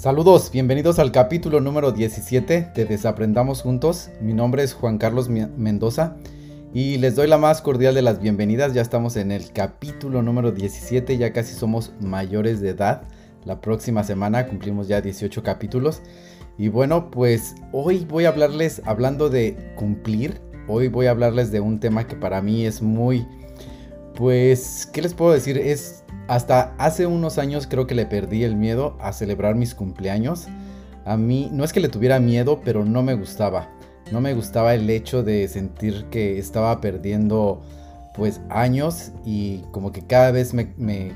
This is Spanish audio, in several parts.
Saludos, bienvenidos al capítulo número 17 de Desaprendamos Juntos. Mi nombre es Juan Carlos Mendoza y les doy la más cordial de las bienvenidas. Ya estamos en el capítulo número 17, ya casi somos mayores de edad. La próxima semana cumplimos ya 18 capítulos. Y bueno, pues hoy voy a hablarles, hablando de cumplir, hoy voy a hablarles de un tema que para mí es muy, pues, ¿qué les puedo decir? Es hasta hace unos años creo que le perdí el miedo a celebrar mis cumpleaños. A mí no es que le tuviera miedo, pero no me gustaba. No me gustaba el hecho de sentir que estaba perdiendo pues años y como que cada vez me,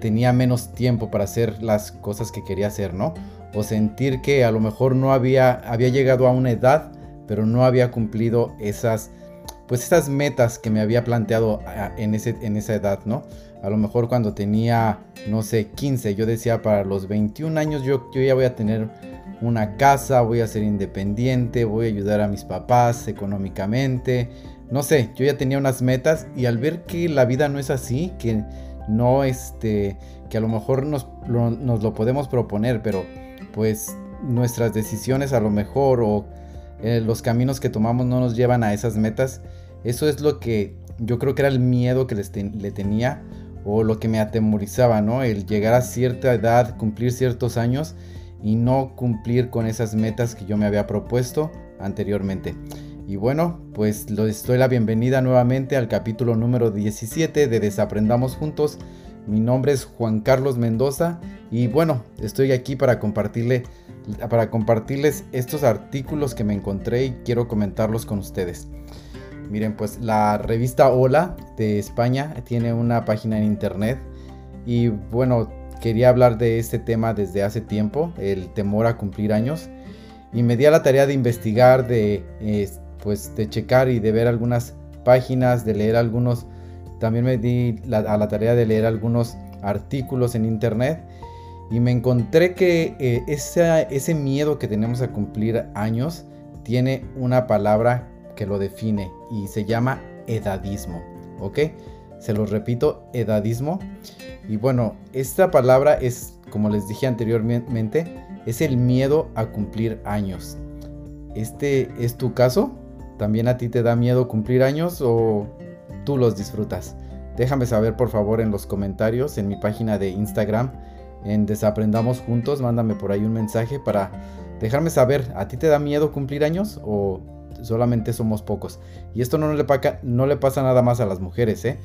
tenía menos tiempo para hacer las cosas que quería hacer, ¿no? O sentir que a lo mejor no había, había llegado a una edad, pero no había cumplido esas, pues esas metas que me había planteado en, ese, en esa edad, ¿no? A lo mejor cuando tenía, no sé, 15, yo decía para los 21 años yo, yo ya voy a tener una casa, voy a ser independiente, voy a ayudar a mis papás económicamente. No sé, yo ya tenía unas metas y al ver que la vida no es así, que no este, que a lo mejor nos lo, nos lo podemos proponer, pero pues nuestras decisiones a lo mejor o eh, los caminos que tomamos no nos llevan a esas metas. Eso es lo que yo creo que era el miedo que les le tenía o lo que me atemorizaba, ¿no? El llegar a cierta edad, cumplir ciertos años y no cumplir con esas metas que yo me había propuesto anteriormente. Y bueno, pues les doy la bienvenida nuevamente al capítulo número 17 de Desaprendamos Juntos. Mi nombre es Juan Carlos Mendoza y bueno, estoy aquí para compartirle para compartirles estos artículos que me encontré y quiero comentarlos con ustedes. Miren, pues la revista Hola de España tiene una página en internet. Y bueno, quería hablar de este tema desde hace tiempo, el temor a cumplir años. Y me di a la tarea de investigar, de pues de checar y de ver algunas páginas, de leer algunos, también me di a la tarea de leer algunos artículos en internet. Y me encontré que eh, ese miedo que tenemos a cumplir años tiene una palabra que lo define y se llama edadismo, ¿ok? Se lo repito, edadismo. Y bueno, esta palabra es, como les dije anteriormente, es el miedo a cumplir años. ¿Este es tu caso? ¿También a ti te da miedo cumplir años o tú los disfrutas? Déjame saber por favor en los comentarios en mi página de Instagram en Desaprendamos Juntos. Mándame por ahí un mensaje para dejarme saber, ¿a ti te da miedo cumplir años o solamente somos pocos. Y esto no le, pasa nada más a las mujeres, ¿eh?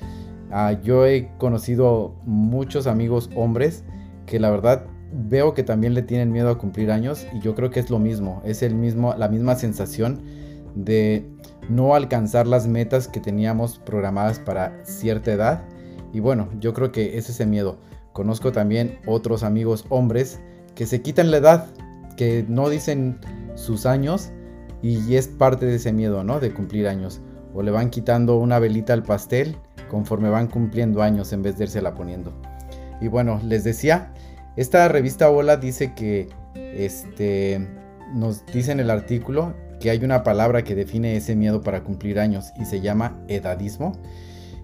Ah, yo he conocido muchos amigos hombres que la verdad veo que también le tienen miedo a cumplir años y yo creo que es lo mismo, es el mismo, la misma sensación de no alcanzar las metas que teníamos programadas para cierta edad. Y bueno, yo creo que es ese miedo. Conozco también otros amigos hombres que se quitan la edad, que no dicen sus años y es parte de ese miedo, ¿no? De cumplir años. O le van quitando una velita al pastel conforme van cumpliendo años en vez de la poniendo. Y bueno, les decía, esta revista Hola dice que este nos dice en el artículo que hay una palabra que define ese miedo para cumplir años y se llama edadismo.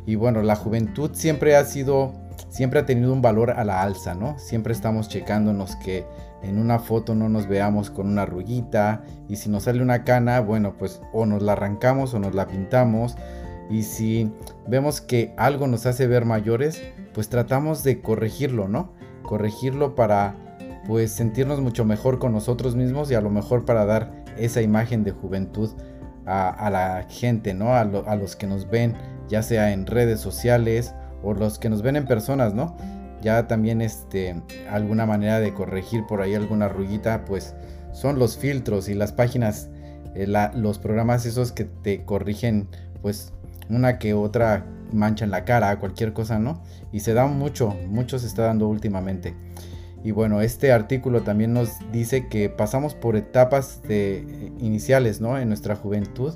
Y bueno, la juventud siempre ha sido siempre ha tenido un valor a la alza, ¿no? Siempre estamos checándonos que en una foto no nos veamos con una ruguita y si nos sale una cana, bueno, pues o nos la arrancamos o nos la pintamos y si vemos que algo nos hace ver mayores, pues tratamos de corregirlo, ¿no? Corregirlo para pues sentirnos mucho mejor con nosotros mismos y a lo mejor para dar esa imagen de juventud a, la gente, ¿no? A los que nos ven, ya sea en redes sociales o los que nos ven en personas, ¿no? Ya también este, alguna manera de corregir por ahí alguna ruguita, pues son los filtros y las páginas, eh, los programas esos que te corrigen, pues una que otra mancha en la cara, cualquier cosa, ¿no? Y se da mucho, mucho se está dando últimamente. Y bueno, este artículo también nos dice que pasamos por etapas de, eh, iniciales, ¿no? En nuestra juventud,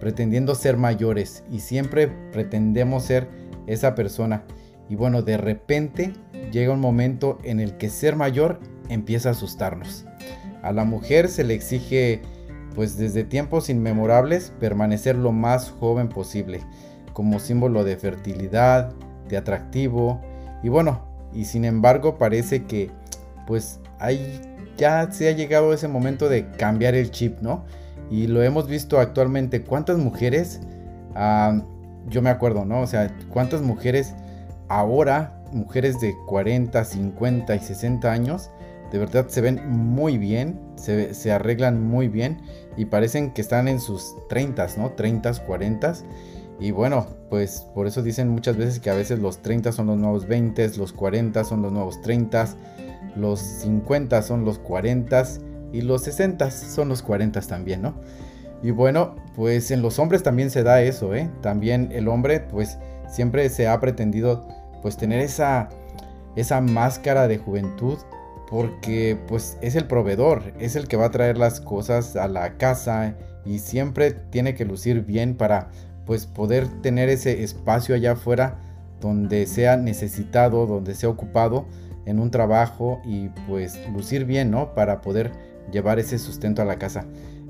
pretendiendo ser mayores y siempre pretendemos ser esa persona. Y bueno, de repente llega un momento en el que ser mayor empieza a asustarnos. A la mujer se le exige, pues desde tiempos inmemorables, permanecer lo más joven posible, como símbolo de fertilidad, de atractivo. Y bueno, y sin embargo parece que pues hay ya se ha llegado ese momento de cambiar el chip, ¿no? Y lo hemos visto actualmente. ¿Cuántas mujeres? Ah, yo me acuerdo, ¿no? O sea, ¿cuántas mujeres ahora, mujeres de 40, 50 y 60 años, de verdad se ven muy bien, se, arreglan muy bien y parecen que están en sus 30, ¿no? 30, 40. Y bueno, pues por eso dicen muchas veces que a veces los 30 son los nuevos 20, los 40 son los nuevos 30, los 50 son los 40 y los 60 son los 40 también, ¿no? Y bueno, pues en los hombres también se da eso, ¿eh? También el hombre pues siempre se ha pretendido pues tener esa, esa máscara de juventud porque pues es el proveedor, es el que va a traer las cosas a la casa y siempre tiene que lucir bien para pues poder tener ese espacio allá afuera donde sea necesitado, donde sea ocupado en un trabajo y pues lucir bien, ¿no? Para poder llevar ese sustento a la casa.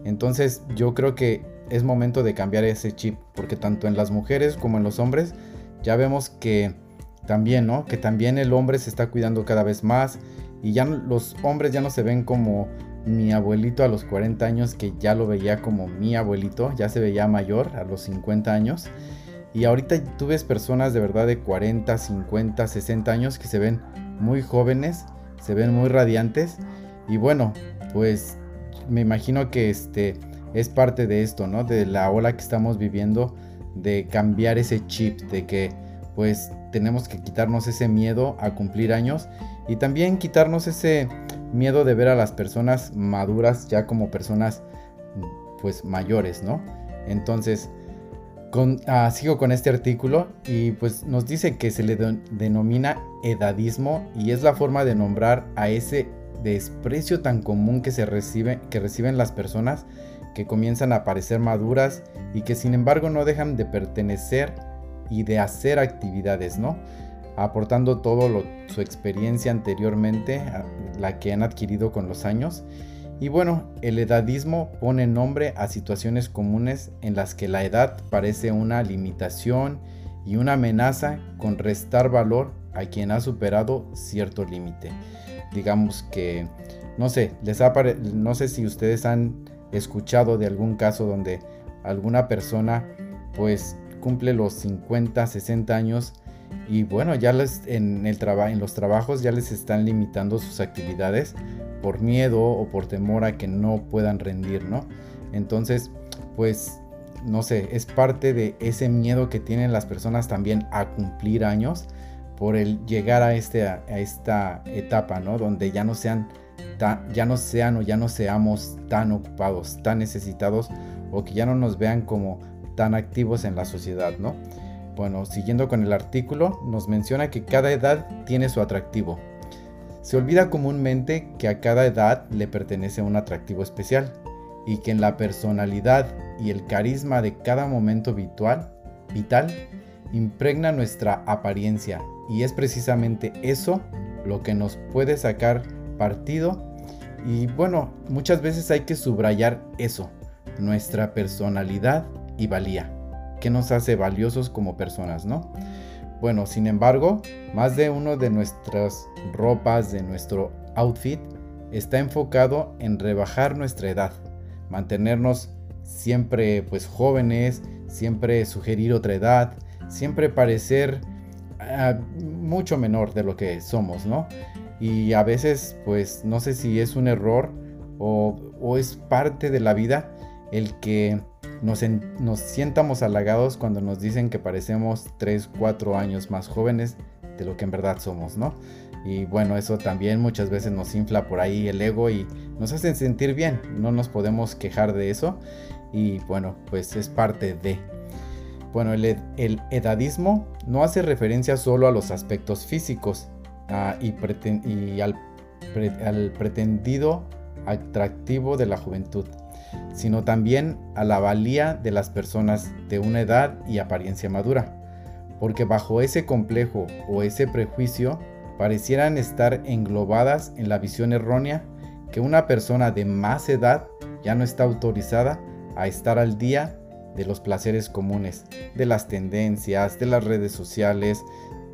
Entonces yo creo que es momento de cambiar ese chip, porque tanto en las mujeres como en los hombres ya vemos que también, ¿no? Que también el hombre se está cuidando cada vez más y ya los hombres ya no se ven como mi abuelito a los 40 años, que ya lo veía como mi abuelito, ya se veía mayor a los 50 años. Y ahorita tú ves personas de verdad de 40, 50, 60 años que se ven muy jóvenes, se ven muy radiantes. Y bueno, pues me imagino que este es parte de esto, ¿no? De la ola que estamos viviendo, de cambiar ese chip, de que pues tenemos que quitarnos ese miedo a cumplir años y también quitarnos ese miedo de ver a las personas maduras ya como personas pues mayores, ¿no? Entonces, con, ah, sigo con este artículo y pues nos dice que se le denomina edadismo y es la forma de nombrar a ese desprecio tan común que se recibe que reciben las personas que comienzan a parecer maduras y que sin embargo no dejan de pertenecer y de hacer actividades, ¿no? aportando todo su experiencia anteriormente, la que han adquirido con los años. Y bueno, el edadismo pone nombre a situaciones comunes en las que la edad parece una limitación y una amenaza con restar valor a quien ha superado cierto límite. Digamos que, no sé, les no sé si ustedes han escuchado de algún caso donde alguna persona pues cumple los 50, 60 años y bueno, ya les, en, el en los trabajos ya les están limitando sus actividades por miedo o por temor a que no puedan rendir, ¿no? Entonces, pues, no sé, es parte de ese miedo que tienen las personas también a cumplir años por el llegar a, este, a esta etapa, ¿no? Donde ya no sean ya no sean o ya no seamos tan ocupados, tan necesitados o que ya no nos vean como tan activos en la sociedad, ¿no? Bueno, siguiendo con el artículo, nos menciona que cada edad tiene su atractivo. Se olvida comúnmente que a cada edad le pertenece un atractivo especial y que en la personalidad y el carisma de cada momento vital, vital impregna nuestra apariencia y es precisamente eso lo que nos puede sacar partido y bueno, muchas veces hay que subrayar eso, nuestra personalidad y valía que nos hace valiosos como personas, ¿no? Bueno, sin embargo, más de uno de nuestras ropas, de nuestro outfit, está enfocado en rebajar nuestra edad, mantenernos siempre pues jóvenes, siempre sugerir otra edad, siempre parecer ah, mucho menor de lo que somos, ¿no? Y a veces pues no sé si es un error o, o es parte de la vida el que nos, nos sientamos halagados cuando nos dicen que parecemos 3, 4 años más jóvenes de lo que en verdad somos, ¿no? Y bueno, eso también muchas veces nos infla por ahí el ego y nos hace sentir bien, no nos podemos quejar de eso y bueno, pues es parte de... Bueno, el, edadismo no hace referencia solo a los aspectos físicos ah, y al pretendido atractivo de la juventud sino también a la valía de las personas de una edad y apariencia madura, porque bajo ese complejo o ese prejuicio parecieran estar englobadas en la visión errónea que una persona de más edad ya no está autorizada a estar al día de los placeres comunes, de las tendencias, de las redes sociales,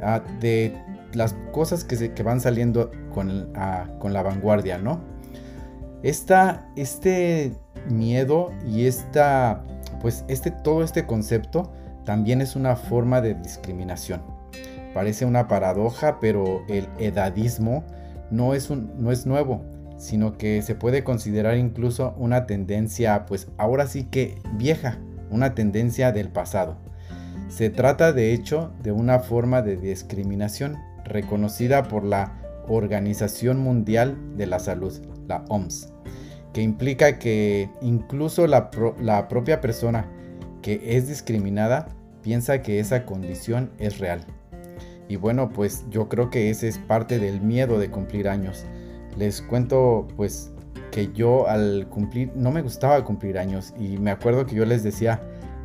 ah, de las cosas que, se, que van saliendo con, ah, con la vanguardia, ¿no? este miedo y esta, pues este, todo este concepto también es una forma de discriminación. Parece una paradoja, pero el edadismo no es, un, no es nuevo, sino que se puede considerar incluso una tendencia, pues ahora sí que vieja, una tendencia del pasado. Se trata de hecho de una forma de discriminación reconocida por la Organización Mundial de la Salud, la OMS, que implica que incluso la, la propia persona que es discriminada piensa que esa condición es real. Y bueno, pues yo creo que ese es parte del miedo de cumplir años. Les cuento pues que yo al cumplir, no me gustaba cumplir años y me acuerdo que yo les decía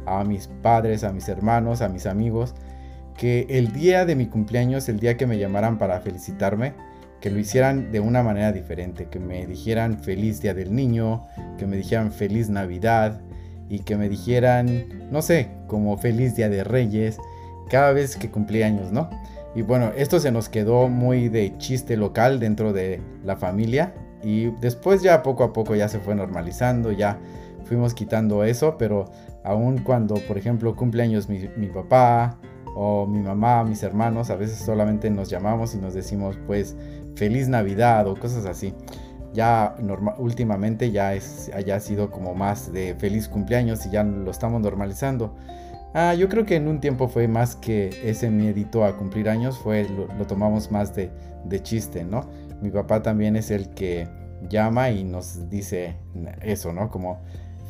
a mis padres, a mis hermanos, a mis amigos, que el día de mi cumpleaños, el día que me llamaran para felicitarme, que lo hicieran de una manera diferente, que me dijeran feliz día del niño, que me dijeran feliz Navidad y que me dijeran, no sé, como feliz día de Reyes, cada vez que cumplí años, ¿no? Y bueno, esto se nos quedó muy de chiste local dentro de la familia y después ya poco a poco ya se fue normalizando, ya fuimos quitando eso, pero aún cuando, por ejemplo, cumpleaños mi, mi papá o mi mamá, mis hermanos, a veces solamente nos llamamos y nos decimos pues feliz Navidad o cosas así. Ya últimamente ya es, haya sido como más de feliz cumpleaños y ya lo estamos normalizando. Ah, yo creo que en un tiempo fue más que ese miedito a cumplir años, fue lo, tomamos más de, de, chiste, ¿no? Mi papá también es el que llama y nos dice eso, ¿no? Como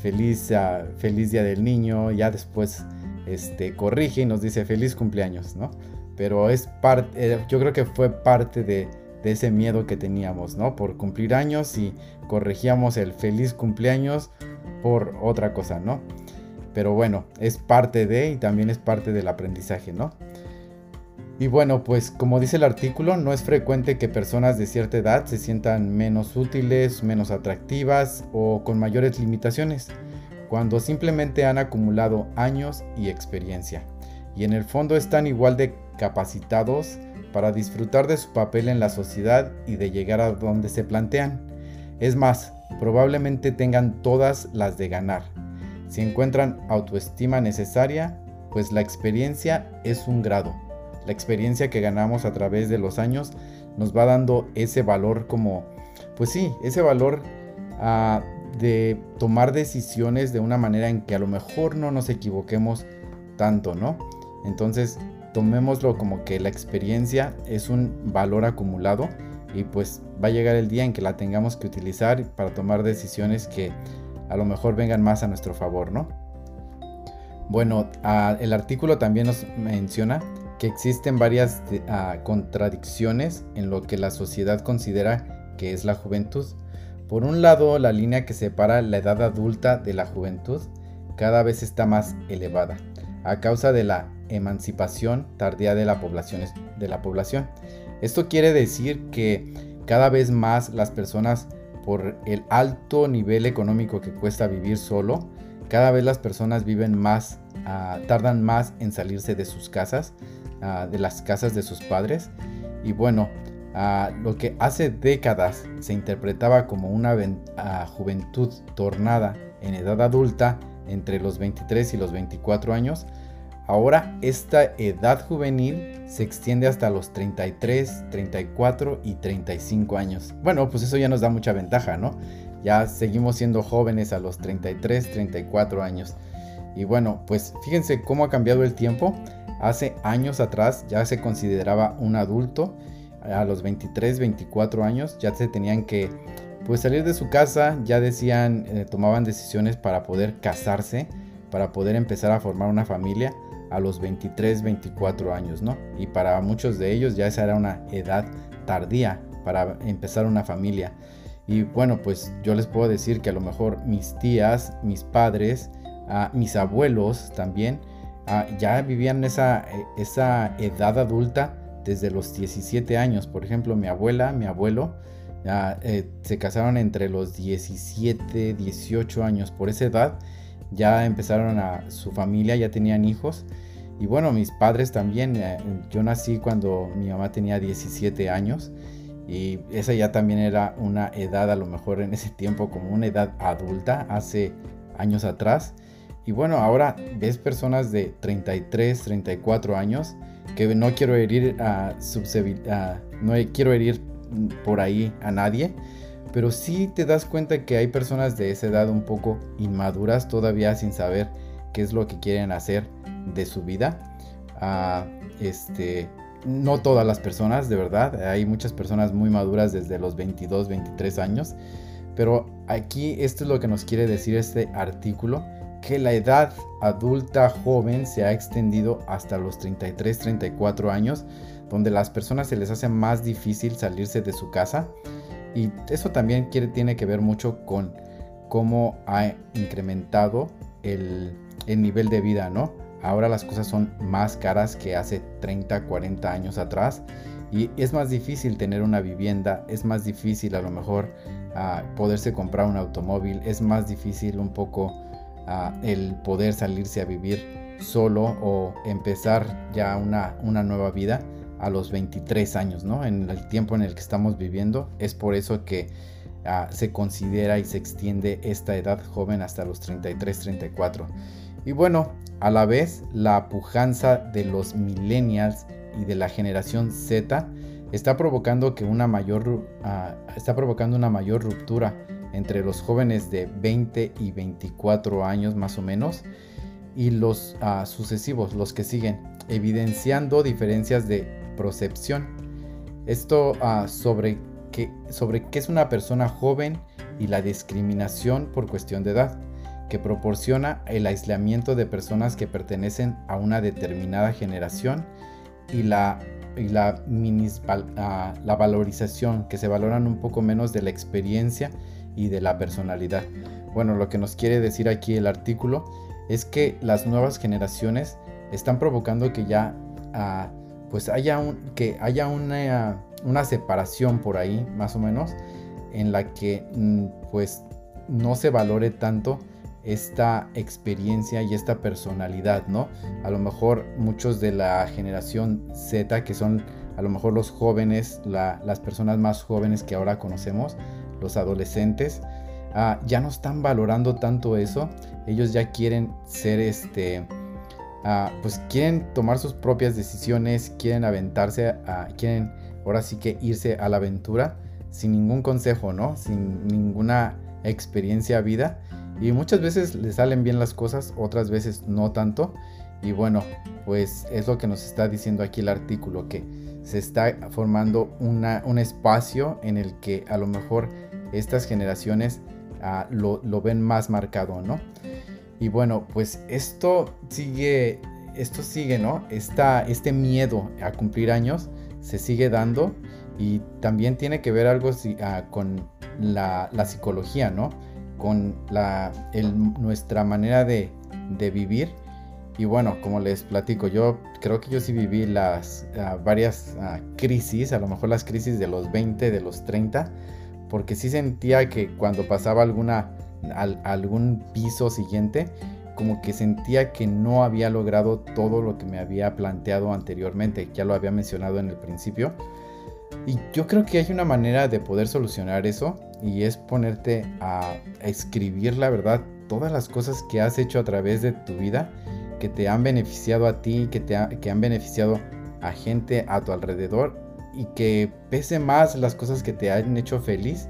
feliz, uh, feliz día del niño, ya después este, corrige y nos dice feliz cumpleaños, ¿no? Pero es parte, eh, yo creo que fue parte de, de ese miedo que teníamos, ¿no? Por cumplir años y corregíamos el feliz cumpleaños por otra cosa, ¿no? Pero bueno, es parte de y también es parte del aprendizaje, ¿no? Y bueno, pues como dice el artículo, no es frecuente que personas de cierta edad se sientan menos útiles, menos atractivas o con mayores limitaciones, cuando simplemente han acumulado años y experiencia. Y en el fondo están igual de capacitados para disfrutar de su papel en la sociedad y de llegar a donde se plantean. Es más, probablemente tengan todas las de ganar, si encuentran autoestima necesaria, pues la experiencia es un grado. La experiencia que ganamos a través de los años nos va dando ese valor como, pues sí, ese valor ah, de tomar decisiones de una manera en que a lo mejor no nos equivoquemos tanto, ¿no? Entonces, tomémoslo como que la experiencia es un valor acumulado y pues va a llegar el día en que la tengamos que utilizar para tomar decisiones que a lo mejor vengan más a nuestro favor, ¿no? Bueno, el artículo también nos menciona que existen varias contradicciones en lo que la sociedad considera que es la juventud. Por un lado, la línea que separa la edad adulta de la juventud cada vez está más elevada, a causa de la emancipación tardía de la población. De la población. Esto quiere decir que cada vez más las personas por el alto nivel económico que cuesta vivir solo, cada vez las personas viven más, ah, tardan más en salirse de sus casas, ah, de las casas de sus padres. Y bueno, ah, lo que hace décadas se interpretaba como una juventud tornada en edad adulta entre los 23 y los 24 años, Ahora esta edad juvenil se extiende hasta los 33, 34 y 35 años. Bueno, pues eso ya nos da mucha ventaja, ¿no? Ya seguimos siendo jóvenes a los 33, 34 años. Y bueno, pues fíjense cómo ha cambiado el tiempo. Hace años atrás ya se consideraba un adulto. A los 23, 24 años ya se tenían que pues salir de su casa, ya decían, eh, tomaban decisiones para poder casarse, para poder empezar a formar una familia a los 23, 24 años, ¿no? Y para muchos de ellos ya esa era una edad tardía para empezar una familia. Y bueno, pues yo les puedo decir que a lo mejor mis tías, mis padres, ah, mis abuelos también, ah, ya vivían esa, eh, esa edad adulta desde los 17 años. Por ejemplo, mi abuela, mi abuelo, ya, eh, se casaron entre los 17, 18 años. Por esa edad ya empezaron a su familia, ya tenían hijos. Y bueno, mis padres también, eh, yo nací cuando mi mamá tenía 17 años Y esa ya también era una edad a lo mejor en ese tiempo como una edad adulta hace años atrás. Y bueno, ahora ves personas de 33, 34 años que no quiero herir a, a no quiero herir por ahí a nadie, pero sí te das cuenta que hay personas de esa edad un poco inmaduras todavía sin saber qué es lo que quieren hacer de su vida. Ah, este, no todas las personas, de verdad, hay muchas personas muy maduras desde los 22, 23 años, pero aquí esto es lo que nos quiere decir este artículo, que la edad adulta joven se ha extendido hasta los 33, 34 años, donde las personas se les hace más difícil salirse de su casa. Y eso también quiere, tiene que ver mucho con cómo ha incrementado el, el nivel de vida, ¿no? Ahora las cosas son más caras que hace 30, 40 años atrás y es más difícil tener una vivienda, es más difícil a lo mejor ah, poderse comprar un automóvil, es más difícil un poco ah, el poder salirse a vivir solo o empezar ya una, una nueva vida a los 23 años, ¿no? En el tiempo en el que estamos viviendo. Es por eso que ah, se considera y se extiende esta edad joven hasta los 33, 34. Y bueno, a la vez la pujanza de los millennials y de la generación Z está provocando que una mayor ah, está provocando una mayor ruptura entre los jóvenes de 20 y 24 años más o menos y los ah, sucesivos, los que siguen, evidenciando diferencias de percepción. Esto ah, sobre, qué, sobre qué es una persona joven y la discriminación por cuestión de edad, que proporciona el aislamiento de personas que pertenecen a una determinada generación y la, y la, ah, la valorización, que se valoran un poco menos de la experiencia y de la personalidad. Bueno, lo que nos quiere decir aquí el artículo es que las nuevas generaciones están provocando que ya uh, pues haya, un, que haya una, una, separación por ahí, más o menos, en la que mm, pues no se valore tanto esta experiencia y esta personalidad, ¿no? A lo mejor muchos de la generación Z, que son a lo mejor los jóvenes, las personas más jóvenes que ahora conocemos, los adolescentes, ah, ya no están valorando tanto eso. Ellos ya quieren ser este pues quieren tomar sus propias decisiones, quieren aventarse, a, quieren ahora sí que irse a la aventura sin ningún consejo, ¿no? Sin ninguna experiencia vida. Y muchas veces les salen bien las cosas, otras veces no tanto. Y bueno, pues es lo que nos está diciendo aquí el artículo, que se está formando un espacio en el que a lo mejor estas generaciones ah, lo, ven más marcado, ¿no? Y bueno, pues esto sigue, esto sigue, ¿no? este miedo a cumplir años se sigue dando y también tiene que ver algo ah, con la, psicología, ¿no? Con la, nuestra manera de, vivir. Y bueno, como les platico, yo creo que yo sí viví las ah, varias ah, crisis, a lo mejor las crisis de los 20, de los 30, porque sí sentía que cuando pasaba alguna algún piso siguiente, como que sentía que no había logrado todo lo que me había planteado anteriormente, ya lo había mencionado en el principio. Y yo creo que hay una manera de poder solucionar eso y es ponerte a, escribir la verdad, todas las cosas que has hecho a través de tu vida, que te han beneficiado a ti, que, te que han beneficiado a gente a tu alrededor y que pese más las cosas que te han hecho feliz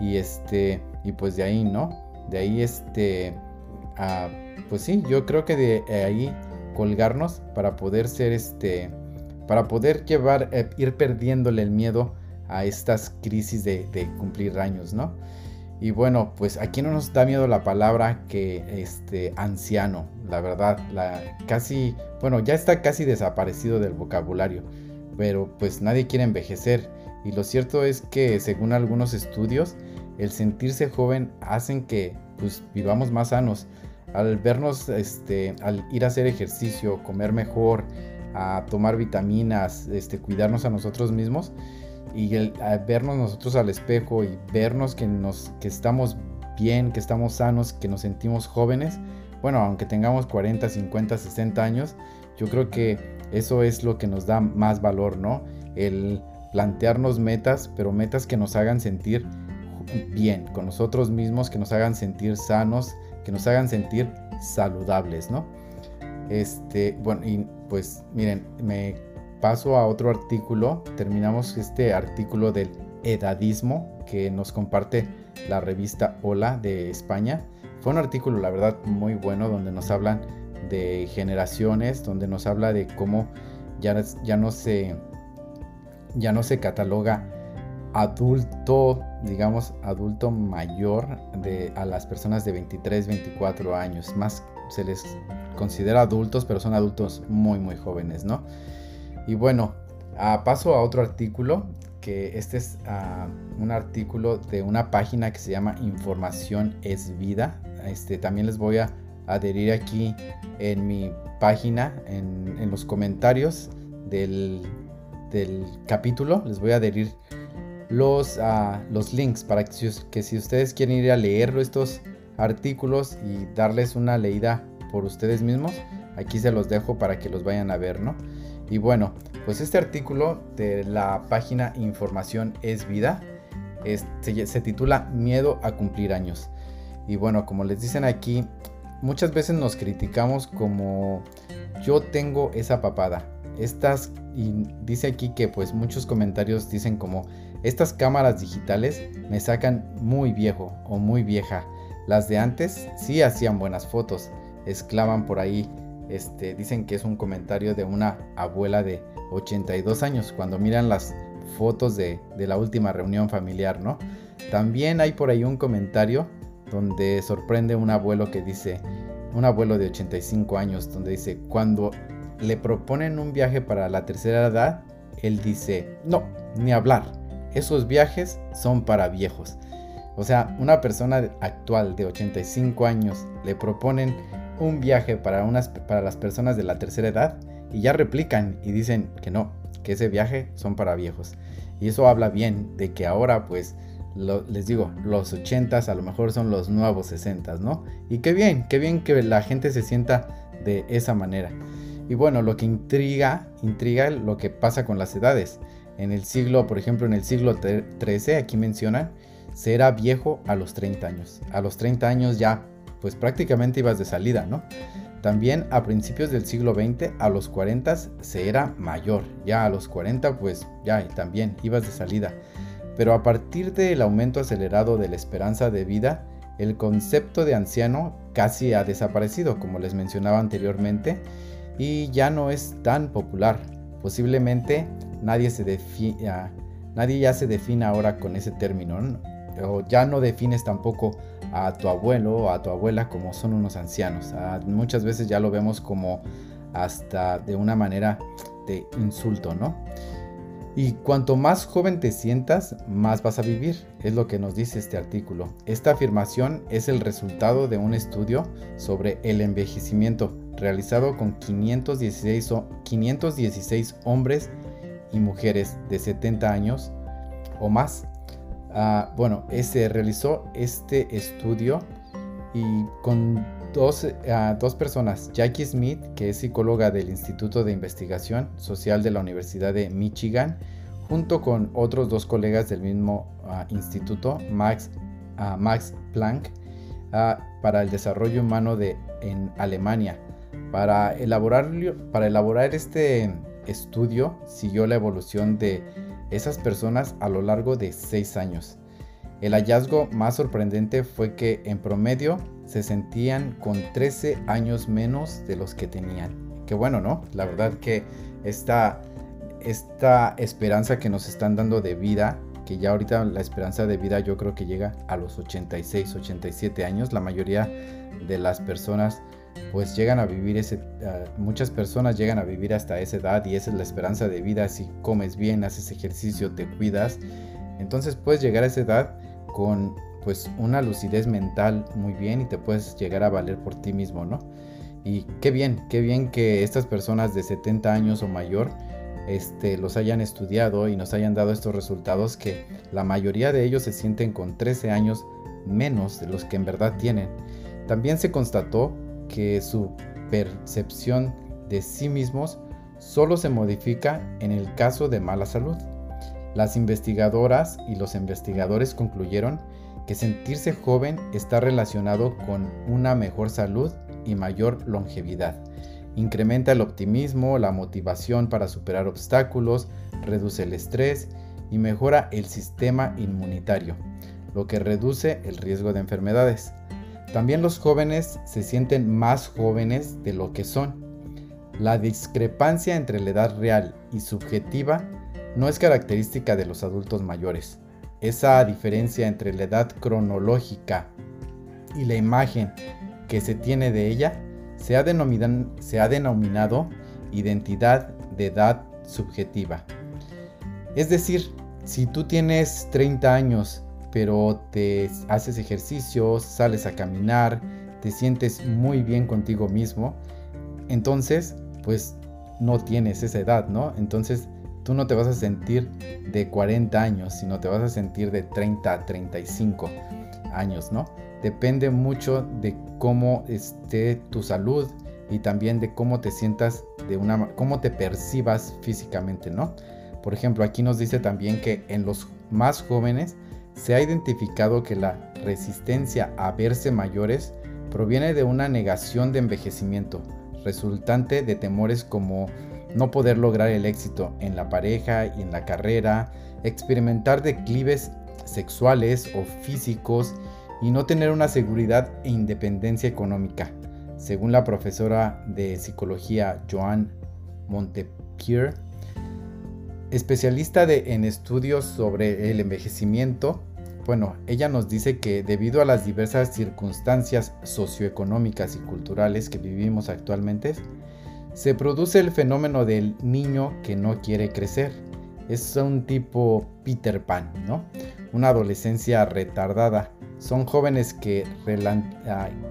y este y pues de ahí, ¿no? De ahí, este, pues sí, yo creo que de ahí colgarnos para poder ser, este, para poder llevar, eh, ir perdiéndole el miedo a estas crisis de, cumplir años, ¿no? Y bueno, pues aquí no nos da miedo la palabra que este anciano, la verdad, la casi, bueno, ya está casi desaparecido del vocabulario, pero pues nadie quiere envejecer y lo cierto es que según algunos estudios el sentirse joven hacen que pues, vivamos más sanos. Al vernos, este, al ir a hacer ejercicio, comer mejor, a tomar vitaminas, este, cuidarnos a nosotros mismos y el, vernos nosotros al espejo y vernos que, nos, que estamos bien, que estamos sanos, que nos sentimos jóvenes, bueno, aunque tengamos 40, 50, 60 años, yo creo que eso es lo que nos da más valor, ¿no? El plantearnos metas, pero metas que nos hagan sentir bien con nosotros mismos, que nos hagan sentir sanos, que nos hagan sentir saludables, ¿no? Este, bueno, y pues miren, me paso a otro artículo, terminamos este artículo del edadismo que nos comparte la revista Hola de España. Fue un artículo, la verdad, muy bueno donde nos hablan de generaciones, donde nos habla de cómo ya, ya, no, se, ya no se cataloga adulto, digamos, adulto mayor de, a las personas de 23, 24 años. Más se les considera adultos, pero son adultos muy, muy jóvenes, ¿no? Y bueno, paso a otro artículo, que este es un artículo de una página que se llama Información es Vida. Este, también les voy a adherir aquí en mi página, en, los comentarios del, del, capítulo, les voy a adherir los, los links para que, que si ustedes quieren ir a leer estos artículos y darles una leída por ustedes mismos, aquí se los dejo para que los vayan a ver, ¿no? Y bueno, pues este artículo de la página Información es Vida se, se titula Miedo a cumplir años. Y bueno, como les dicen aquí, muchas veces nos criticamos como yo tengo esa papada. Estas, y dice aquí que pues muchos comentarios dicen como estas cámaras digitales me sacan muy viejo o muy vieja. Las de antes sí hacían buenas fotos. Exclaman por ahí este, dicen que es un comentario de una abuela de 82 años cuando miran las fotos de, la última reunión familiar, ¿no? También hay por ahí un comentario donde sorprende un abuelo que dice, un abuelo de 85 años, donde dice, cuando le proponen un viaje para la tercera edad, él dice, no, ni hablar, esos viajes son para viejos. O sea, una persona actual de 85 años le proponen un viaje para, unas, para las personas de la tercera edad y ya replican y dicen que no, que ese viaje son para viejos. Y eso habla bien de que ahora pues les digo, los 80 a lo mejor son los nuevos 60 ¿no? Y qué bien, qué bien que la gente se sienta de esa manera. Y bueno, lo que intriga, intriga lo que pasa con las edades. En el siglo, por ejemplo, en el siglo 13, aquí mencionan, se era viejo a los 30 años. A los 30 años ya pues prácticamente ibas de salida, ¿no? También a principios del siglo XX, a los 40 se era mayor, ya a los 40 pues ya también ibas de salida. Pero a partir del aumento acelerado de la esperanza de vida, el concepto de anciano casi ha desaparecido, como les mencionaba anteriormente, y ya no es tan popular. Posiblemente nadie, se nadie ya se define ahora con ese término, o ya no defines tampoco a tu abuelo o a tu abuela como son unos ancianos. Ah, muchas veces ya lo vemos como hasta de una manera de insulto, ¿no? Y cuanto más joven te sientas, más vas a vivir, es lo que nos dice este artículo. Esta afirmación es el resultado de un estudio sobre el envejecimiento realizado con 516, 516 hombres y mujeres de 70 años o más Ah, bueno, se realizó este estudio y con dos, ah, dos, personas, Jackie Smith, que es psicóloga del Instituto de Investigación Social de la Universidad de Michigan, junto con otros dos colegas del mismo ah, instituto, Max, Max Planck, para el desarrollo humano de, en Alemania. Para elaborar, para elaborar este estudio siguió la evolución de esas personas a lo largo de 6 años. El hallazgo más sorprendente fue que en promedio se sentían con 13 años menos de los que tenían. Qué bueno, ¿no? La verdad que esta, esta esperanza que nos están dando de vida, que ya ahorita la esperanza de vida yo creo que llega a los 86, 87 años, la mayoría de las personas pues llegan a vivir ese, muchas personas llegan a vivir hasta esa edad y esa es la esperanza de vida si comes bien, haces ejercicio, te cuidas, entonces puedes llegar a esa edad con pues una lucidez mental muy bien y te puedes llegar a valer por ti mismo, ¿no? Y qué bien, qué bien que estas personas de 70 años o mayor este, los hayan estudiado y nos hayan dado estos resultados que la mayoría de ellos se sienten con 13 años menos de los que en verdad tienen. También se constató que su percepción de sí mismos solo se modifica en el caso de mala salud. Las investigadoras y los investigadores concluyeron que sentirse joven está relacionado con una mejor salud y mayor longevidad. Incrementa el optimismo, la motivación para superar obstáculos, reduce el estrés y mejora el sistema inmunitario, lo que reduce el riesgo de enfermedades. También los jóvenes se sienten más jóvenes de lo que son. La discrepancia entre la edad real y subjetiva no es característica de los adultos mayores. Esa diferencia entre la edad cronológica y la imagen que se tiene de ella se ha, denominado identidad de edad subjetiva. Es decir, si tú tienes 30 años, pero te haces ejercicios, sales a caminar, te sientes muy bien contigo mismo, entonces, pues no tienes esa edad, ¿no? Entonces, tú no te vas a sentir de 40 años, sino te vas a sentir de 30 a 35 años, ¿no? Depende mucho de cómo esté tu salud y también de cómo te sientas de una cómo te percibas físicamente, ¿no? Por ejemplo, aquí nos dice también que en los más jóvenes se ha identificado que la resistencia a verse mayores proviene de una negación de envejecimiento, resultante de temores como no poder lograr el éxito en la pareja y en la carrera, experimentar declives sexuales o físicos y no tener una seguridad e independencia económica, según la profesora de psicología Joan Montepierre, especialista en estudios sobre el envejecimiento. Bueno, ella nos dice que debido a las diversas circunstancias socioeconómicas y culturales que vivimos actualmente, se produce el fenómeno del niño que no quiere crecer. Es un tipo Peter Pan, ¿no? Una adolescencia retardada son jóvenes que,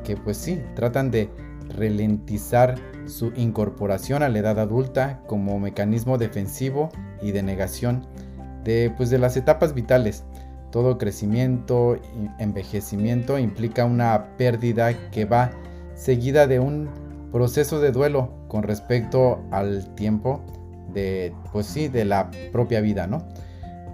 que pues sí, tratan de ralentizar su incorporación a la edad adulta como mecanismo defensivo y de negación de, pues, de las etapas vitales. Todo crecimiento envejecimiento implica una pérdida que va seguida de un proceso de duelo con respecto al tiempo de, pues sí, de la propia vida, ¿no?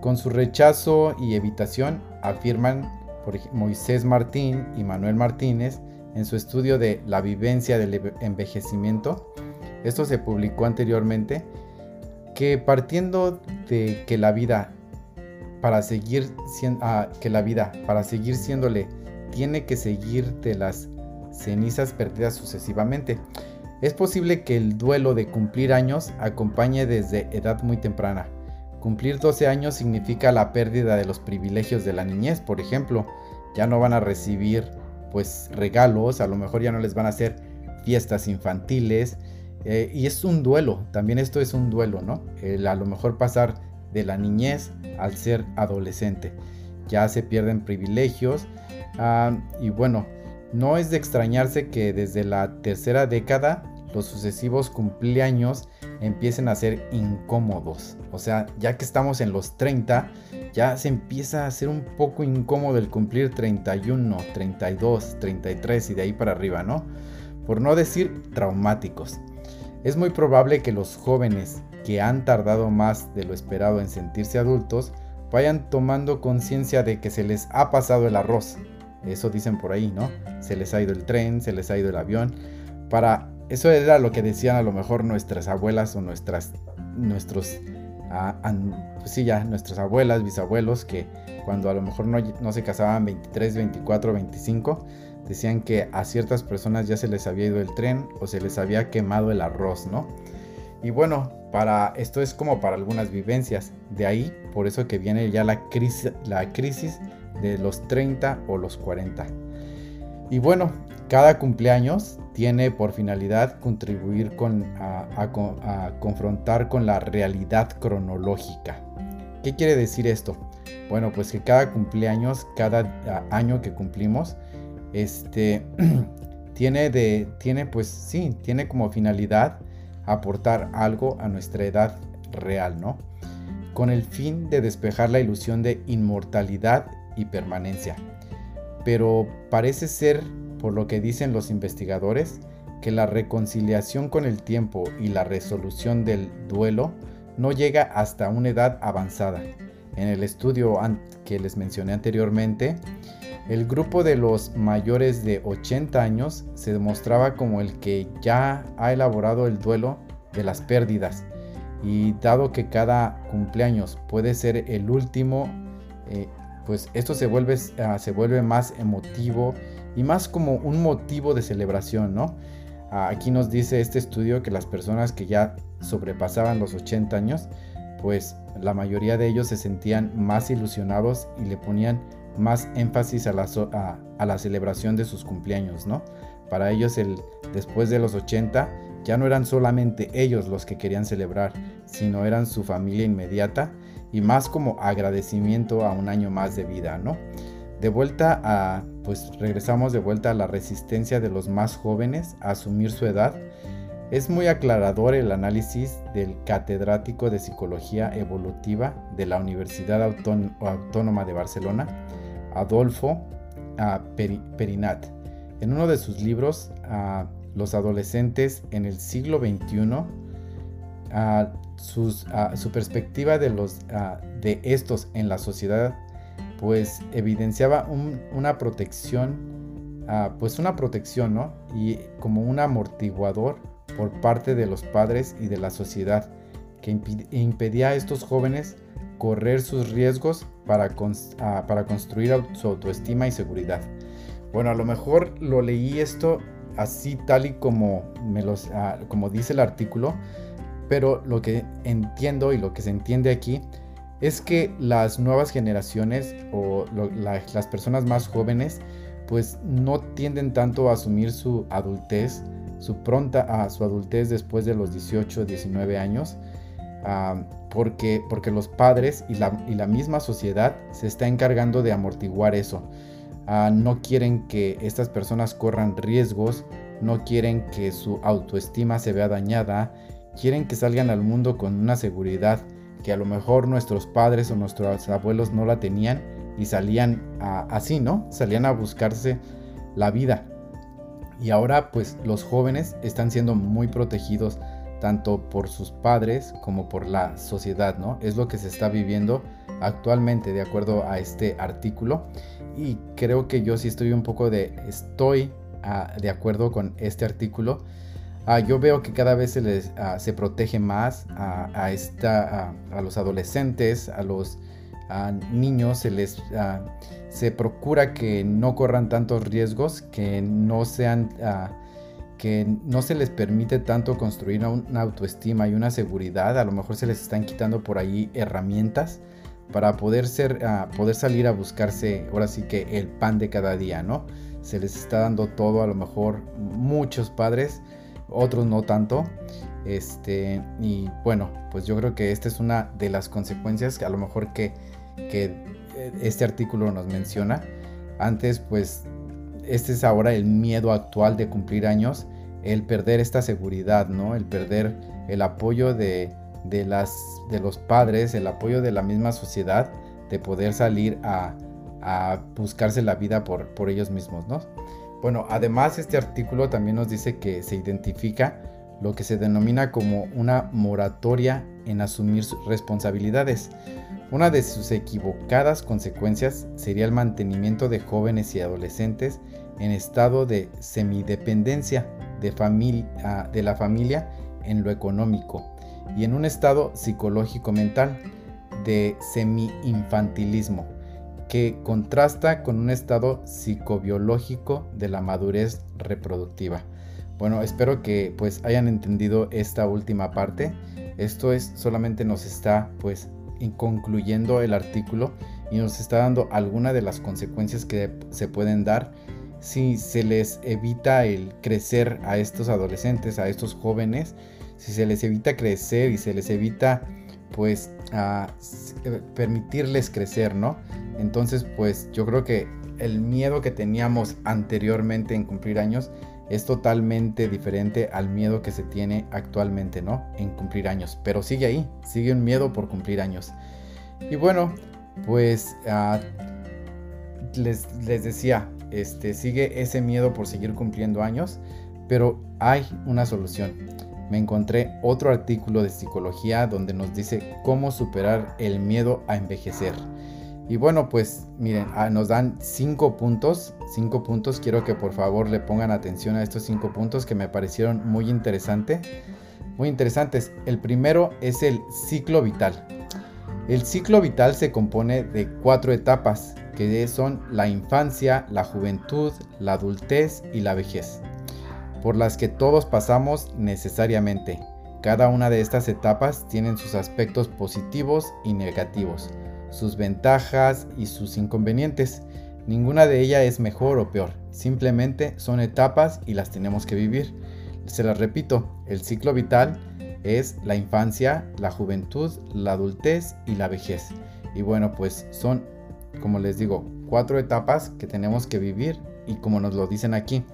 Con su rechazo y evitación afirman por Moisés Martín y Manuel Martínez en su estudio de la vivencia del envejecimiento. Esto se publicó anteriormente que partiendo de que la vida para seguir siendo ah, que la vida para seguir siéndole tiene que seguir de las cenizas perdidas sucesivamente. Es posible que el duelo de cumplir años acompañe desde edad muy temprana Cumplir 12 años significa la pérdida de los privilegios de la niñez, por ejemplo. Ya no van a recibir pues regalos, a lo mejor ya no les van a hacer fiestas infantiles. Eh, y es un duelo, también esto es un duelo, ¿no? El a lo mejor pasar de la niñez al ser adolescente. Ya se pierden privilegios. Ah, y bueno, no es de extrañarse que desde la tercera década los sucesivos cumpleaños empiecen a ser incómodos. O sea, ya que estamos en los 30, ya se empieza a hacer un poco incómodo el cumplir 31, 32, 33 y de ahí para arriba, ¿no? Por no decir traumáticos. Es muy probable que los jóvenes que han tardado más de lo esperado en sentirse adultos vayan tomando conciencia de que se les ha pasado el arroz. Eso dicen por ahí, ¿no? Se les ha ido el tren, se les ha ido el avión. Para eso era lo que decían a lo mejor nuestras abuelas o nuestras, nuestros, ah, pues sí, ya, nuestras abuelas, bisabuelos, que cuando a lo mejor no, no se casaban 23, 24, 25, decían que a ciertas personas ya se les había ido el tren o se les había quemado el arroz, ¿no? Y bueno, para esto es como para algunas vivencias. De ahí, por eso que viene ya la crisis, la crisis de los 30 o los 40. Y bueno, cada cumpleaños tiene por finalidad contribuir con, a, confrontar con la realidad cronológica. ¿Qué quiere decir esto? Bueno, pues que cada cumpleaños, cada año que cumplimos, este, tiene de, tiene pues sí, tiene como finalidad aportar algo a nuestra edad real, ¿no? Con el fin de despejar la ilusión de inmortalidad y permanencia. Pero parece ser por lo que dicen los investigadores, que la reconciliación con el tiempo y la resolución del duelo no llega hasta una edad avanzada. en el estudio que les mencioné anteriormente, el grupo de los mayores de 80 años se demostraba como el que ya ha elaborado el duelo de las pérdidas y dado que cada cumpleaños puede ser el último, eh, pues esto se vuelve, ah, se vuelve más emotivo y más como un motivo de celebración, ¿no? Ah, aquí nos dice este estudio que las personas que ya sobrepasaban los 80 años, pues la mayoría de ellos se sentían más ilusionados y le ponían más énfasis a la, celebración de sus cumpleaños, ¿no? Para ellos el después de los 80 ya no eran solamente ellos los que querían celebrar, sino eran su familia inmediata y más como agradecimiento a un año más de vida, ¿no? De vuelta a, pues regresamos de vuelta a la resistencia de los más jóvenes a asumir su edad. Es muy aclarador el análisis del catedrático de Psicología Evolutiva de la Universidad Autónoma de Barcelona, Adolfo Perinat. En uno de sus libros, Los adolescentes en el siglo XXI, su perspectiva de, estos en la sociedad, pues evidenciaba una protección, pues una protección, ¿no? Y como un amortiguador por parte de los padres y de la sociedad, que impedía a estos jóvenes correr sus riesgos para, ah, para construir su autoestima y seguridad. Bueno, a lo mejor lo leí esto así tal y como, me los, ah, como dice el artículo, pero lo que entiendo y lo que se entiende aquí es que las nuevas generaciones o las personas más jóvenes pues no tienden tanto a asumir su adultez, su pronta a su adultez después de los 18, 19 años, porque, porque los padres y la, y la, misma sociedad se está encargando de amortiguar eso. Ah, no quieren que estas personas corran riesgos, no quieren que su autoestima se vea dañada, quieren que salgan al mundo con una seguridad que a lo mejor nuestros padres o nuestros abuelos no la tenían y salían así, ¿no? Salían a buscarse la vida. Y ahora pues los jóvenes están siendo muy protegidos tanto por sus padres como por la sociedad, ¿no? Es lo que se está viviendo actualmente de acuerdo a este artículo y creo que yo sí estoy un poco de estoy ah, de acuerdo con este artículo. Ah, yo veo que cada vez se les ah, se protege más a, esta, a los adolescentes, a los niños, se les se procura que no corran tantos riesgos, que no sean que no se les permite tanto construir una autoestima y una seguridad, a lo mejor se les están quitando por ahí herramientas para poder ser, ah, poder salir a buscarse ahora sí que el pan de cada día, ¿no? Se les está dando todo, a lo mejor muchos padres, otros no tanto. Este, y bueno, pues yo creo que esta es una de las consecuencias que a lo mejor que, que eh, este artículo nos menciona. Antes, pues, este es ahora el miedo actual de cumplir años el perder esta seguridad, ¿no? El perder el apoyo de, las, de los padres, el apoyo de la misma sociedad, de poder salir a, buscarse la vida por, por ellos mismos, ¿no? Bueno, además este artículo también nos dice que se identifica lo que se denomina como una moratoria en asumir responsabilidades. Una de sus equivocadas consecuencias sería el mantenimiento de jóvenes y adolescentes en estado de semidependencia de, familia, de la familia en lo económico y en un estado psicológico mental de semi-infantilismo que contrasta con un estado psicobiológico de la madurez reproductiva. Bueno, espero que pues hayan entendido esta última parte. Esto es solamente nos está pues concluyendo el artículo y nos está dando alguna de las consecuencias que se pueden dar si se les evita el crecer a estos adolescentes, a estos jóvenes, si se les evita crecer y se les evita pues eh, permitirles crecer, ¿no? Entonces pues yo creo que el miedo que teníamos anteriormente en cumplir años es totalmente diferente al miedo que se tiene actualmente, ¿no? En cumplir años. Pero sigue ahí, sigue un miedo por cumplir años. Y bueno, pues ah, les, les decía, este, sigue ese miedo por seguir cumpliendo años, pero hay una solución. me encontré otro artículo de psicología donde nos dice cómo superar el miedo a envejecer. Y bueno, pues miren, ah, nos dan cinco puntos, cinco puntos. Quiero que por favor le pongan atención a estos cinco puntos que me parecieron muy interesantes. Muy interesantes. El primero es el ciclo vital. El ciclo vital se compone de cuatro etapas, que son la infancia, la juventud, la adultez y la vejez, por las que todos pasamos necesariamente. Cada una de estas etapas tienen sus aspectos positivos y negativos sus ventajas y sus inconvenientes. Ninguna de ellas es mejor o peor, simplemente son etapas y las tenemos que vivir. Se las repito, el ciclo vital es la infancia, la juventud, la adultez y la vejez. Y bueno, pues son, como les digo, cuatro etapas que tenemos que vivir y como nos lo dicen aquí,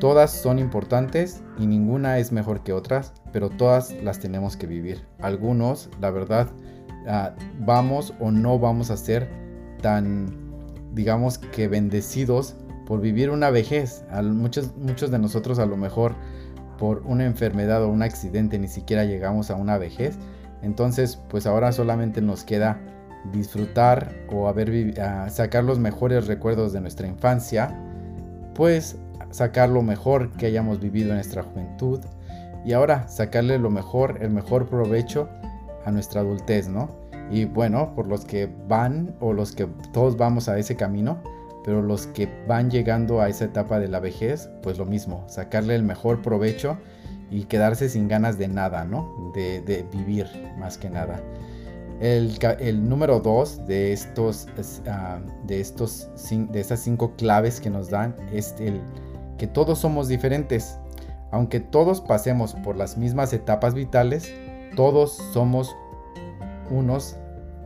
todas son importantes y ninguna es mejor que otras, pero todas las tenemos que vivir. Algunos, la verdad, Ah, vamos o no vamos a ser tan, digamos que bendecidos por vivir una vejez. muchos, muchos de nosotros a lo mejor por una enfermedad o un accidente ni siquiera llegamos a una vejez. Entonces, pues ahora solamente nos queda disfrutar o haber, sacar los mejores recuerdos de nuestra infancia, pues sacar lo mejor que hayamos vivido en nuestra juventud y ahora sacarle lo mejor, el mejor provecho a nuestra adultez, ¿no? Y bueno, por los que van o los que todos vamos a ese camino, pero los que van llegando a esa etapa de la vejez, pues lo mismo, sacarle el mejor provecho y quedarse sin ganas de nada, ¿no? De, vivir más que nada. El, número dos de ah, de estos, de esas cinco claves que nos dan es el que todos somos diferentes. Aunque todos pasemos por las mismas etapas vitales, todos somos unos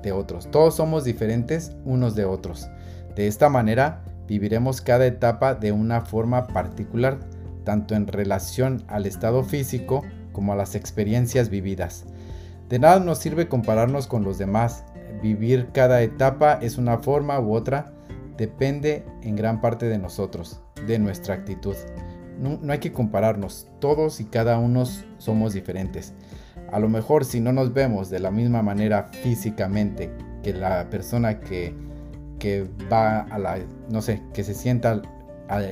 de otros. Todos somos diferentes unos de otros. De esta manera viviremos cada etapa de una forma particular, tanto en relación al estado físico como a las experiencias vividas. De nada nos sirve compararnos con los demás. Vivir cada etapa es una forma u otra, depende en gran parte de nosotros, de nuestra actitud. No, hay que compararnos, todos y cada uno somos diferentes. A lo mejor si no nos vemos de la misma manera físicamente que la persona que, va a la, no sé, que se sienta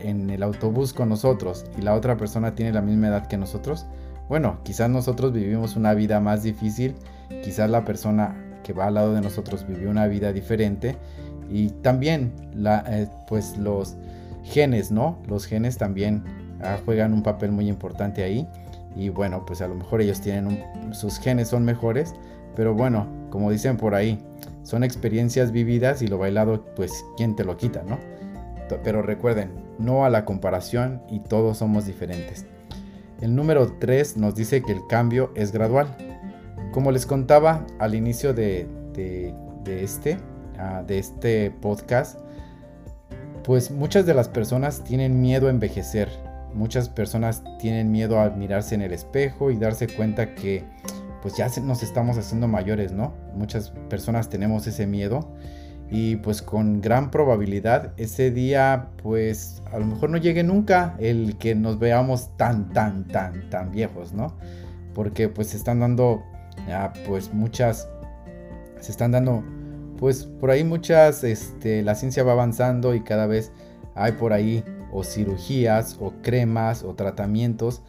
en el autobús con nosotros y la otra persona tiene la misma edad que nosotros, bueno, quizás nosotros vivimos una vida más difícil, quizás la persona que va al lado de nosotros vivió una vida diferente y también la, eh, pues los genes, ¿no? Los genes también ah, juegan un papel muy importante ahí y bueno, pues a lo mejor ellos tienen sus genes son mejores, pero bueno, como dicen por ahí, son experiencias vividas y lo bailado, pues quién te lo quita, ¿no? Pero recuerden, no a la comparación y todos somos diferentes. El número 3 nos dice que el cambio es gradual. Como les contaba al inicio de, este, ah, de este podcast, pues muchas de las personas tienen miedo a envejecer, Muchas personas tienen miedo a mirarse en el espejo y darse cuenta que pues ya nos estamos haciendo mayores, ¿no? Muchas personas tenemos ese miedo y pues con gran probabilidad ese día pues a lo mejor no llegue nunca el que nos veamos tan tan tan tan viejos, ¿no? Porque pues se están dando ya, pues muchas se están dando pues por ahí muchas este la ciencia va avanzando y cada vez hay por ahí o cirugías o cremas o tratamientos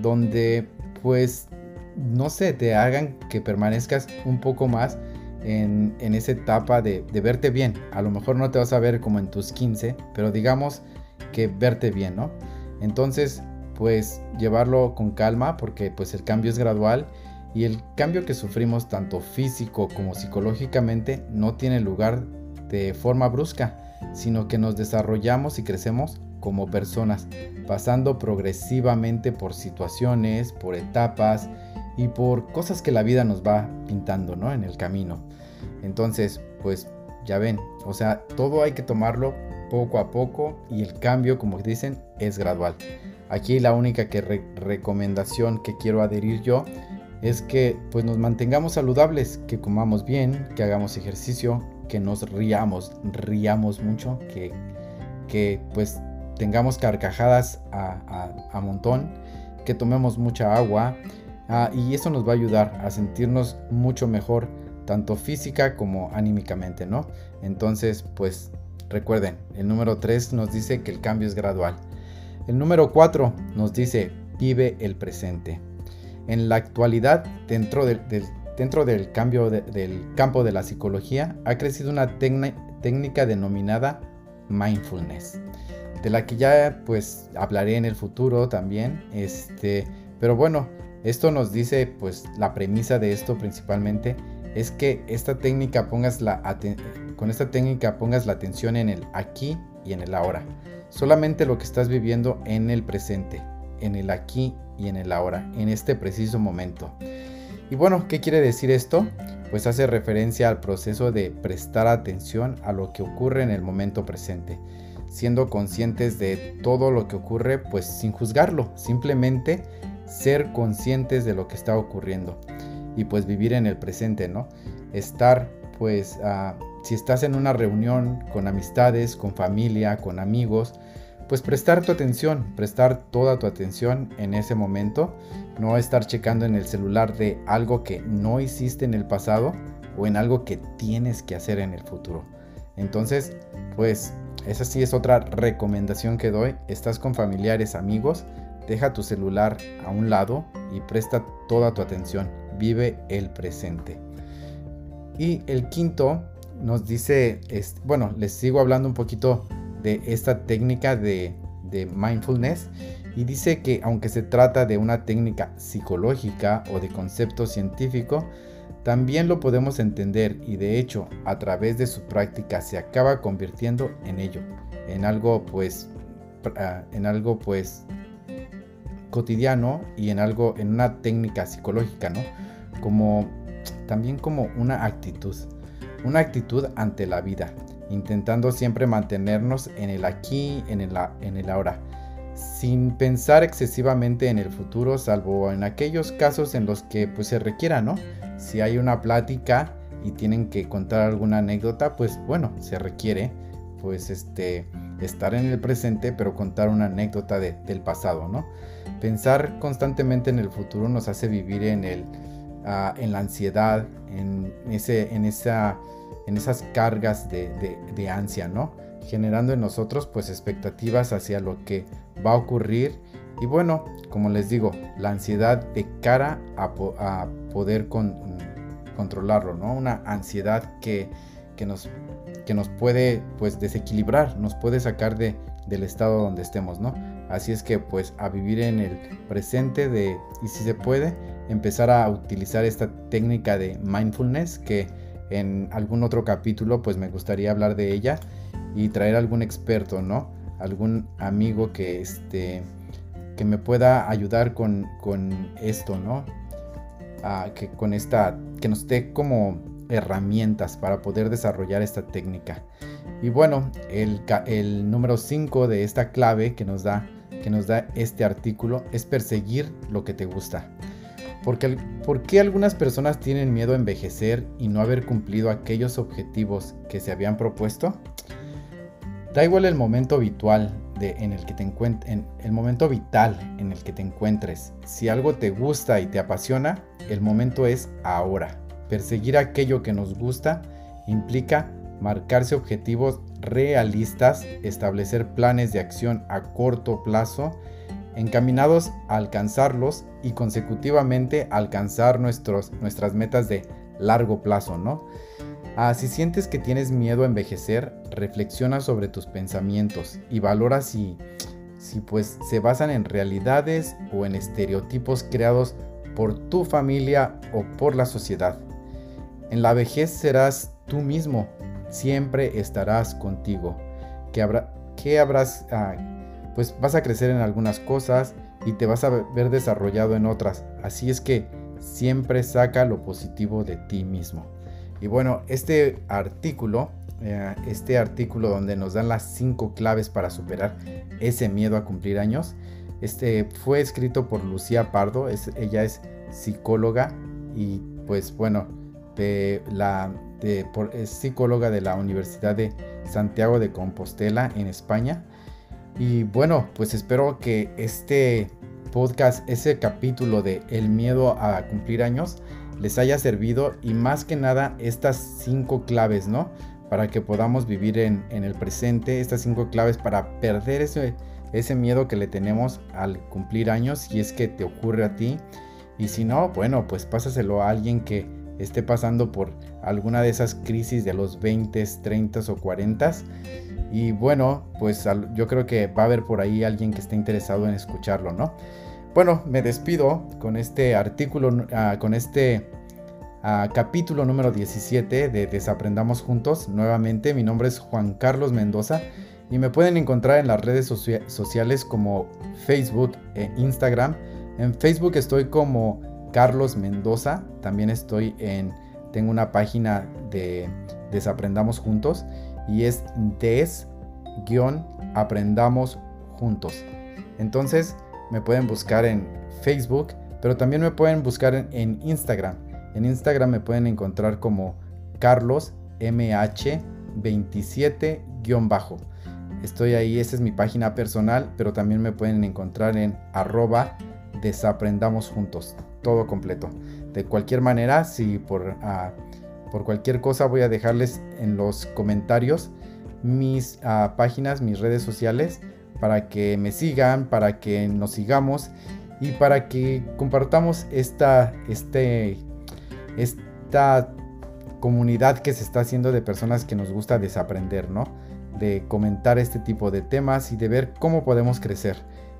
donde pues no sé, te hagan que permanezcas un poco más en, esa etapa de, verte bien. A lo mejor no te vas a ver como en tus 15, pero digamos que verte bien, ¿no? Entonces, pues llevarlo con calma porque pues el cambio es gradual y el cambio que sufrimos tanto físico como psicológicamente no tiene lugar de forma brusca, sino que nos desarrollamos y crecemos como personas, pasando progresivamente por situaciones, por etapas y por cosas que la vida nos va pintando, ¿no? En el camino. Entonces, pues ya ven, o sea, todo hay que tomarlo poco a poco y el cambio, como dicen, es gradual. Aquí la única que recomendación que quiero adherir yo es que pues nos mantengamos saludables, que comamos bien, que hagamos ejercicio, que nos riamos, riamos mucho, que, que pues tengamos carcajadas a, montón, que tomemos mucha agua ah, y eso nos va a ayudar a sentirnos mucho mejor tanto física como anímicamente, ¿no? Entonces, pues recuerden, el número 3 nos dice que el cambio es gradual. El número 4 nos dice vive el presente. En la actualidad, dentro del, dentro del cambio del campo de la psicología, ha crecido una técnica denominada mindfulness, de la que ya pues hablaré en el futuro también, este, pero bueno, esto nos dice pues la premisa de esto principalmente es que esta técnica pongas la con esta técnica pongas la atención en el aquí y en el ahora. Solamente lo que estás viviendo en el presente, en el aquí y en el ahora, en este preciso momento. Y bueno, ¿qué quiere decir esto? Pues hace referencia al proceso de prestar atención a lo que ocurre en el momento presente, siendo conscientes de todo lo que ocurre, pues sin juzgarlo, simplemente ser conscientes de lo que está ocurriendo y pues vivir en el presente, ¿no? Estar pues ah, si estás en una reunión con amistades, con familia, con amigos, pues prestar tu atención, prestar toda tu atención en ese momento, no estar checando en el celular de algo que no hiciste en el pasado o en algo que tienes que hacer en el futuro. Entonces, pues esa sí es otra recomendación que doy. Estás con familiares, amigos, deja tu celular a un lado y presta toda tu atención. Vive el presente. Y el quinto nos dice, bueno, les sigo hablando un poquito de esta técnica de, mindfulness y dice que aunque se trata de una técnica psicológica o de concepto científico, también lo podemos entender y de hecho a través de su práctica se acaba convirtiendo en ello, en algo pues ah, en algo pues cotidiano y en algo en una técnica psicológica, ¿no? Como también como una actitud, una actitud ante la vida intentando siempre mantenernos en el aquí, en el, en el ahora, sin pensar excesivamente en el futuro, salvo en aquellos casos en los que pues se requiera, ¿no? Si hay una plática y tienen que contar alguna anécdota, pues bueno, se requiere pues este estar en el presente, pero contar una anécdota del pasado, ¿no? Pensar constantemente en el futuro nos hace vivir en el ah, en la ansiedad, en ese en esa en esas cargas de, ansia, ¿no? Generando en nosotros pues expectativas hacia lo que va a ocurrir y bueno, como les digo, la ansiedad de cara a, poder controlarlo, ¿no? Una ansiedad que, nos, que nos puede pues desequilibrar, nos puede sacar de, del estado donde estemos, ¿no? Así es que pues a vivir en el presente de, y si se puede, empezar a utilizar esta técnica de mindfulness que en algún otro capítulo pues me gustaría hablar de ella y traer algún experto, ¿no? Algún amigo que este que me pueda ayudar con, esto, ¿no? que con esta que nos dé como herramientas para poder desarrollar esta técnica. Y bueno, el, el número 5 de esta clave que nos da que nos da este artículo es perseguir lo que te gusta. Porque, ¿Por qué algunas personas tienen miedo a envejecer y no haber cumplido aquellos objetivos que se habían propuesto? Da igual el momento habitual en el que te en el momento vital en el que te encuentres. Si algo te gusta y te apasiona, el momento es ahora. Perseguir aquello que nos gusta implica marcarse objetivos realistas, establecer planes de acción a corto plazo encaminados a alcanzarlos y consecutivamente alcanzar nuestros, nuestras metas de largo plazo, ¿no? Ah, si sientes que tienes miedo a envejecer, reflexiona sobre tus pensamientos y valora si, si pues se basan en realidades o en estereotipos creados por tu familia o por la sociedad. En la vejez serás tú mismo, siempre estarás contigo. Que, habrá, que habrás, ah, pues vas a crecer en algunas cosas y te vas a ver desarrollado en otras. Así es que siempre saca lo positivo de ti mismo. Y bueno, este artículo, eh, este artículo donde nos dan las cinco claves para superar ese miedo a cumplir años, este fue escrito por Lucía Pardo, ella es psicóloga y pues bueno, es psicóloga de la Universidad de Santiago de Compostela en España y bueno, pues espero que este, podcast, ese capítulo de El miedo a cumplir años, les haya servido y más que nada estas cinco claves, ¿no? Para que podamos vivir en, el presente, estas cinco claves para perder ese, ese miedo que le tenemos al cumplir años, si es que te ocurre a ti. Y si no, bueno, pues pásaselo a alguien que esté pasando por alguna de esas crisis de los 20, 30 o 40. Y bueno, pues yo creo que va a haber por ahí alguien que esté interesado en escucharlo, ¿no? Bueno, me despido con este artículo, ah, con este ah, capítulo número 17 de Desaprendamos Juntos. Nuevamente, mi nombre es Juan Carlos Mendoza y me pueden encontrar en las redes sociales como Facebook e Instagram. En Facebook estoy como Carlos Mendoza, también estoy en, tengo una página de Desaprendamos Juntos y es des-aprendamos juntos. Entonces, me pueden buscar en Facebook, pero también me pueden buscar en, Instagram. En Instagram me pueden encontrar como Carlos MH27-bajo. Estoy ahí, esa es mi página personal, pero también me pueden encontrar en arroba desaprendamos juntos, todo completo. De cualquier manera, si por, ah, por cualquier cosa voy a dejarles en los comentarios mis ah, páginas, mis redes sociales para que me sigan, para que nos sigamos y para que compartamos esta, este, esta comunidad que se está haciendo de personas que nos gusta desaprender, ¿no? De comentar este tipo de temas y de ver cómo podemos crecer.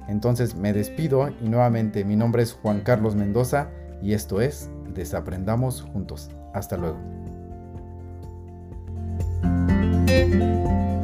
Entonces me despido y nuevamente mi nombre es Juan Carlos Mendoza y esto es Desaprendamos Juntos. Hasta luego. Música